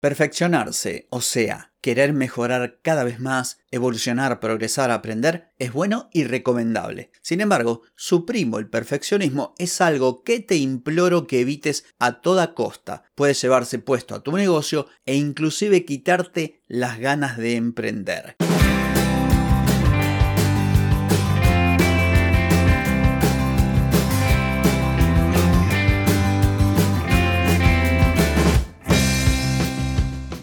Perfeccionarse, o sea, querer mejorar cada vez más, evolucionar, progresar, aprender, es bueno y recomendable. Sin embargo, suprimo el perfeccionismo es algo que te imploro que evites a toda costa. Puede llevarse puesto a tu negocio e inclusive quitarte las ganas de emprender.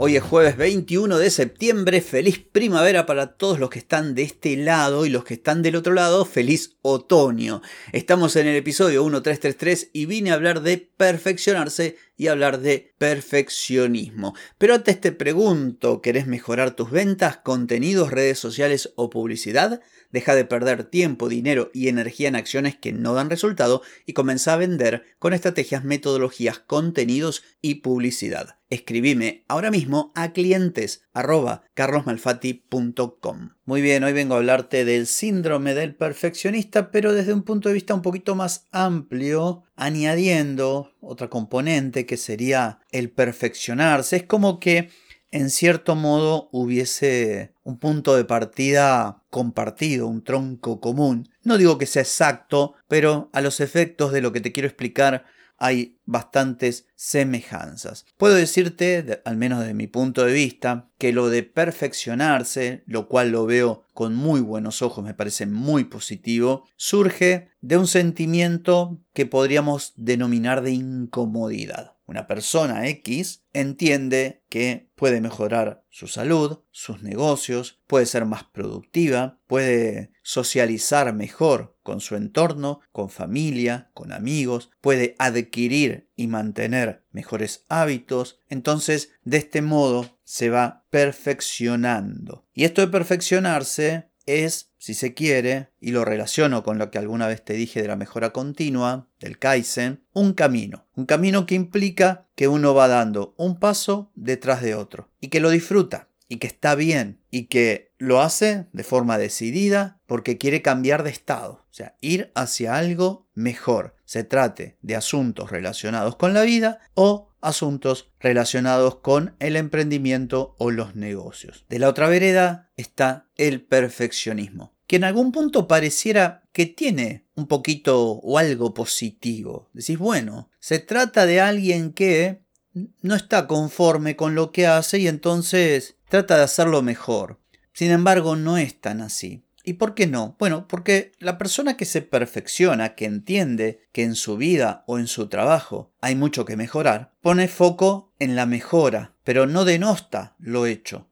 Hoy es jueves 21 de septiembre, feliz primavera para todos los que están de este lado y los que están del otro lado, feliz otoño. Estamos en el episodio 1333 y vine a hablar de perfeccionarse y hablar de perfeccionismo. Pero antes te pregunto, ¿querés mejorar tus ventas, contenidos, redes sociales o publicidad? Deja de perder tiempo, dinero y energía en acciones que no dan resultado y comienza a vender con estrategias, metodologías, contenidos y publicidad. Escribime ahora mismo a clientes carlosmalfati.com. Muy bien, hoy vengo a hablarte del síndrome del perfeccionista, pero desde un punto de vista un poquito más amplio, añadiendo otra componente que sería el perfeccionarse. Es como que en cierto modo hubiese un punto de partida compartido, un tronco común. No digo que sea exacto, pero a los efectos de lo que te quiero explicar hay bastantes semejanzas. Puedo decirte, al menos desde mi punto de vista, que lo de perfeccionarse, lo cual lo veo con muy buenos ojos, me parece muy positivo, surge de un sentimiento que podríamos denominar de incomodidad. Una persona X entiende que puede mejorar su salud, sus negocios, puede ser más productiva, puede socializar mejor con su entorno, con familia, con amigos, puede adquirir y mantener mejores hábitos. Entonces, de este modo se va perfeccionando. Y esto de perfeccionarse es, si se quiere, y lo relaciono con lo que alguna vez te dije de la mejora continua, del Kaizen, un camino. Un camino que implica que uno va dando un paso detrás de otro y que lo disfruta y que está bien y que lo hace de forma decidida porque quiere cambiar de estado, o sea, ir hacia algo mejor, se trate de asuntos relacionados con la vida o asuntos relacionados con el emprendimiento o los negocios. De la otra vereda está el perfeccionismo, que en algún punto pareciera que tiene un poquito o algo positivo. Decís, bueno, se trata de alguien que no está conforme con lo que hace y entonces trata de hacerlo mejor. Sin embargo, no es tan así. ¿Y por qué no? Bueno, porque la persona que se perfecciona, que entiende que en su vida o en su trabajo hay mucho que mejorar, pone foco en la mejora, pero no denosta lo hecho,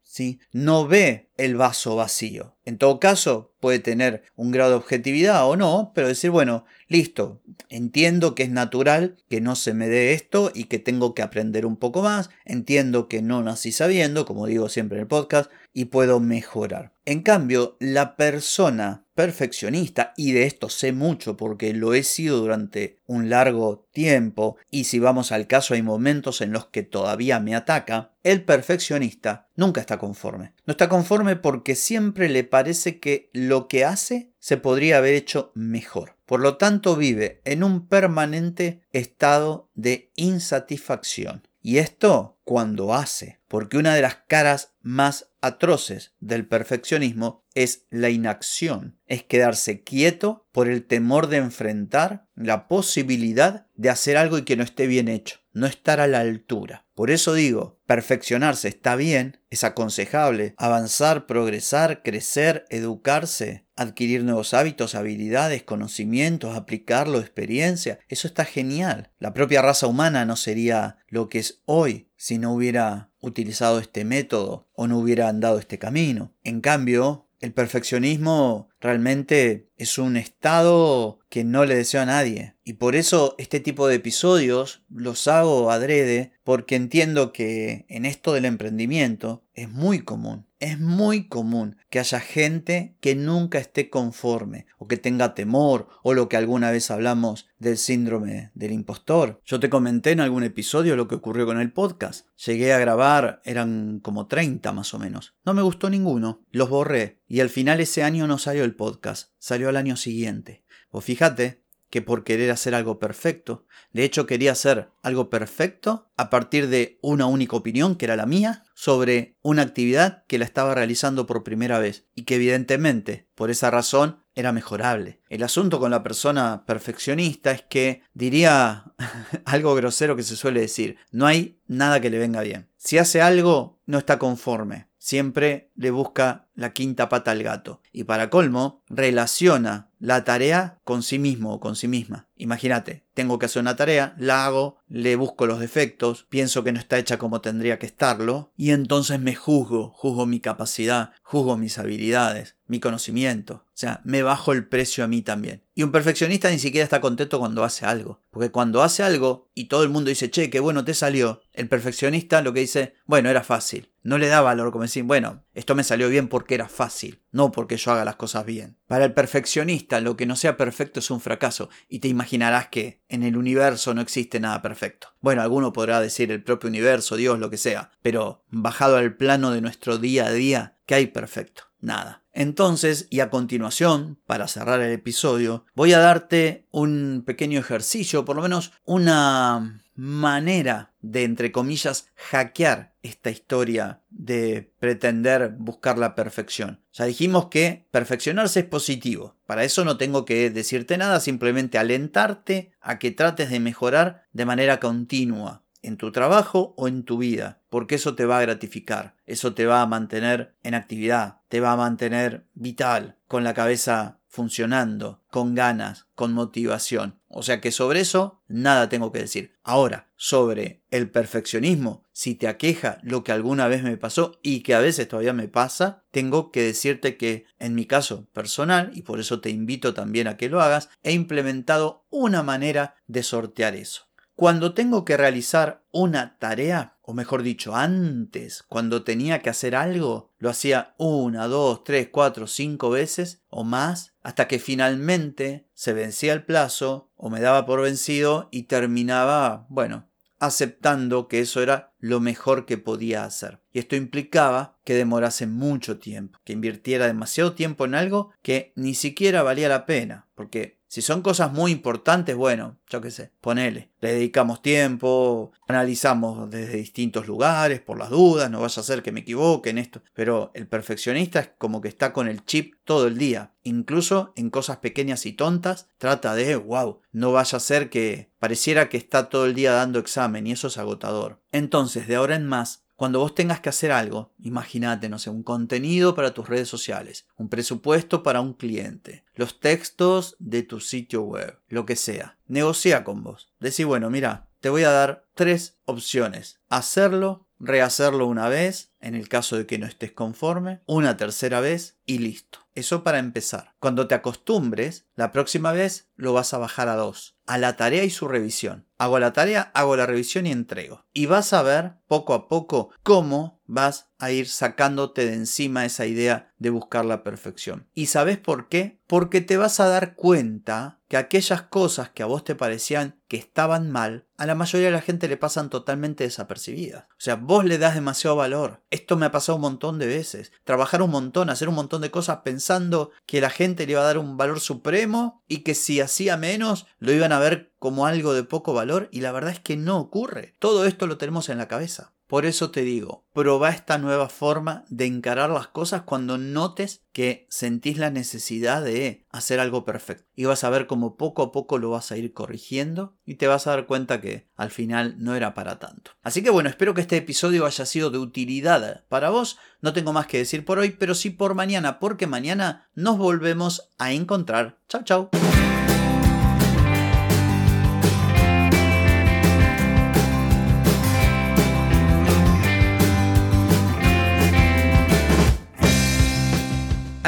No ve el vaso vacío. En todo caso, puede tener un grado de objetividad o no, pero decir, bueno, listo, entiendo que es natural que no se me dé esto y que tengo que aprender un poco más, entiendo que no nací sabiendo, como digo siempre en el podcast, y puedo mejorar. En cambio, la persona perfeccionista, y de esto sé mucho porque lo he sido durante un largo tiempo, y si vamos al caso hay momentos en los que todavía me ataca, el perfeccionista nunca está conforme. No está conforme porque siempre le parece que lo que hace se podría haber hecho mejor. Por lo tanto, vive en un permanente estado de insatisfacción. Y esto cuando hace, porque una de las caras más atroces del perfeccionismo es la inacción, es quedarse quieto por el temor de enfrentar la posibilidad de hacer algo y que no esté bien hecho, no estar a la altura. Por eso digo, perfeccionarse está bien, es aconsejable, avanzar, progresar, crecer, educarse, adquirir nuevos hábitos, habilidades, conocimientos, aplicarlo, experiencia, eso está genial. La propia raza humana no sería lo que es hoy si no hubiera utilizado este método o no hubiera andado este camino. En cambio, el perfeccionismo realmente es un estado que no le deseo a nadie. Y por eso este tipo de episodios los hago adrede porque entiendo que en esto del emprendimiento, es muy común. Es muy común que haya gente que nunca esté conforme o que tenga temor o lo que alguna vez hablamos del síndrome del impostor. Yo te comenté en algún episodio lo que ocurrió con el podcast. Llegué a grabar, eran como 30 más o menos. No me gustó ninguno, los borré y al final ese año no salió el podcast, salió al año siguiente. O fíjate que por querer hacer algo perfecto. De hecho, quería hacer algo perfecto a partir de una única opinión, que era la mía, sobre una actividad que la estaba realizando por primera vez y que evidentemente, por esa razón, era mejorable. El asunto con la persona perfeccionista es que diría algo grosero que se suele decir, no hay nada que le venga bien. Si hace algo, no está conforme. Siempre le busca la quinta pata al gato. Y para colmo, relaciona la tarea con sí mismo o con sí misma. Imagínate, tengo que hacer una tarea, la hago, le busco los defectos, pienso que no está hecha como tendría que estarlo, y entonces me juzgo, juzgo mi capacidad, juzgo mis habilidades, mi conocimiento. O sea, me bajo el precio a mí también. Y un perfeccionista ni siquiera está contento cuando hace algo. Porque cuando hace algo y todo el mundo dice, che, qué bueno te salió, el perfeccionista lo que dice, bueno, era fácil. No le da valor como decir, bueno, esto me salió bien porque era fácil, no porque yo haga las cosas bien. Para el perfeccionista, lo que no sea perfecto es un fracaso, y te imaginarás que en el universo no existe nada perfecto. Bueno, alguno podrá decir el propio universo, Dios, lo que sea, pero bajado al plano de nuestro día a día, ¿qué hay perfecto? Nada. Entonces, y a continuación, para cerrar el episodio, voy a darte un pequeño ejercicio, por lo menos una manera de, entre comillas, hackear esta historia de pretender buscar la perfección. Ya dijimos que perfeccionarse es positivo. Para eso no tengo que decirte nada, simplemente alentarte a que trates de mejorar de manera continua en tu trabajo o en tu vida, porque eso te va a gratificar, eso te va a mantener en actividad, te va a mantener vital, con la cabeza funcionando, con ganas, con motivación. O sea que sobre eso nada tengo que decir. Ahora, sobre el perfeccionismo, si te aqueja lo que alguna vez me pasó y que a veces todavía me pasa, tengo que decirte que en mi caso personal, y por eso te invito también a que lo hagas, he implementado una manera de sortear eso. Cuando tengo que realizar una tarea, o mejor dicho, antes, cuando tenía que hacer algo, lo hacía una, dos, tres, cuatro, cinco veces o más, hasta que finalmente se vencía el plazo o me daba por vencido y terminaba, bueno, aceptando que eso era lo mejor que podía hacer. Y esto implicaba que demorase mucho tiempo, que invirtiera demasiado tiempo en algo que ni siquiera valía la pena, porque si son cosas muy importantes, bueno, yo qué sé, ponele. Le dedicamos tiempo, analizamos desde distintos lugares por las dudas, no vaya a ser que me equivoque en esto. Pero el perfeccionista es como que está con el chip todo el día. Incluso en cosas pequeñas y tontas, trata de, wow, no vaya a ser que pareciera que está todo el día dando examen y eso es agotador. Entonces, de ahora en más, cuando vos tengas que hacer algo, imagínate, no sé, un contenido para tus redes sociales, un presupuesto para un cliente, los textos de tu sitio web, lo que sea. Negocia con vos. Decí, bueno, mira, te voy a dar tres opciones. Hacerlo, rehacerlo una vez, en el caso de que no estés conforme, una tercera vez y listo. Eso para empezar. Cuando te acostumbres, la próxima vez lo vas a bajar a dos. A la tarea y su revisión. Hago la tarea, hago la revisión y entrego. Y vas a ver poco a poco cómo vas a ir sacándote de encima esa idea de buscar la perfección. ¿Y sabes por qué? Porque te vas a dar cuenta que aquellas cosas que a vos te parecían que estaban mal, a la mayoría de la gente le pasan totalmente desapercibidas. O sea, vos le das demasiado valor. Esto me ha pasado un montón de veces. Trabajar un montón, hacer un montón de cosas pensando que la gente le iba a dar un valor supremo y que si hacía menos lo iban a ver como algo de poco valor y la verdad es que no ocurre. Todo esto lo tenemos en la cabeza. Por eso te digo, proba esta nueva forma de encarar las cosas cuando notes que sentís la necesidad de hacer algo perfecto. Y vas a ver cómo poco a poco lo vas a ir corrigiendo y te vas a dar cuenta que al final no era para tanto. Así que bueno, espero que este episodio haya sido de utilidad para vos. No tengo más que decir por hoy, pero sí por mañana, porque mañana nos volvemos a encontrar. Chao, chao.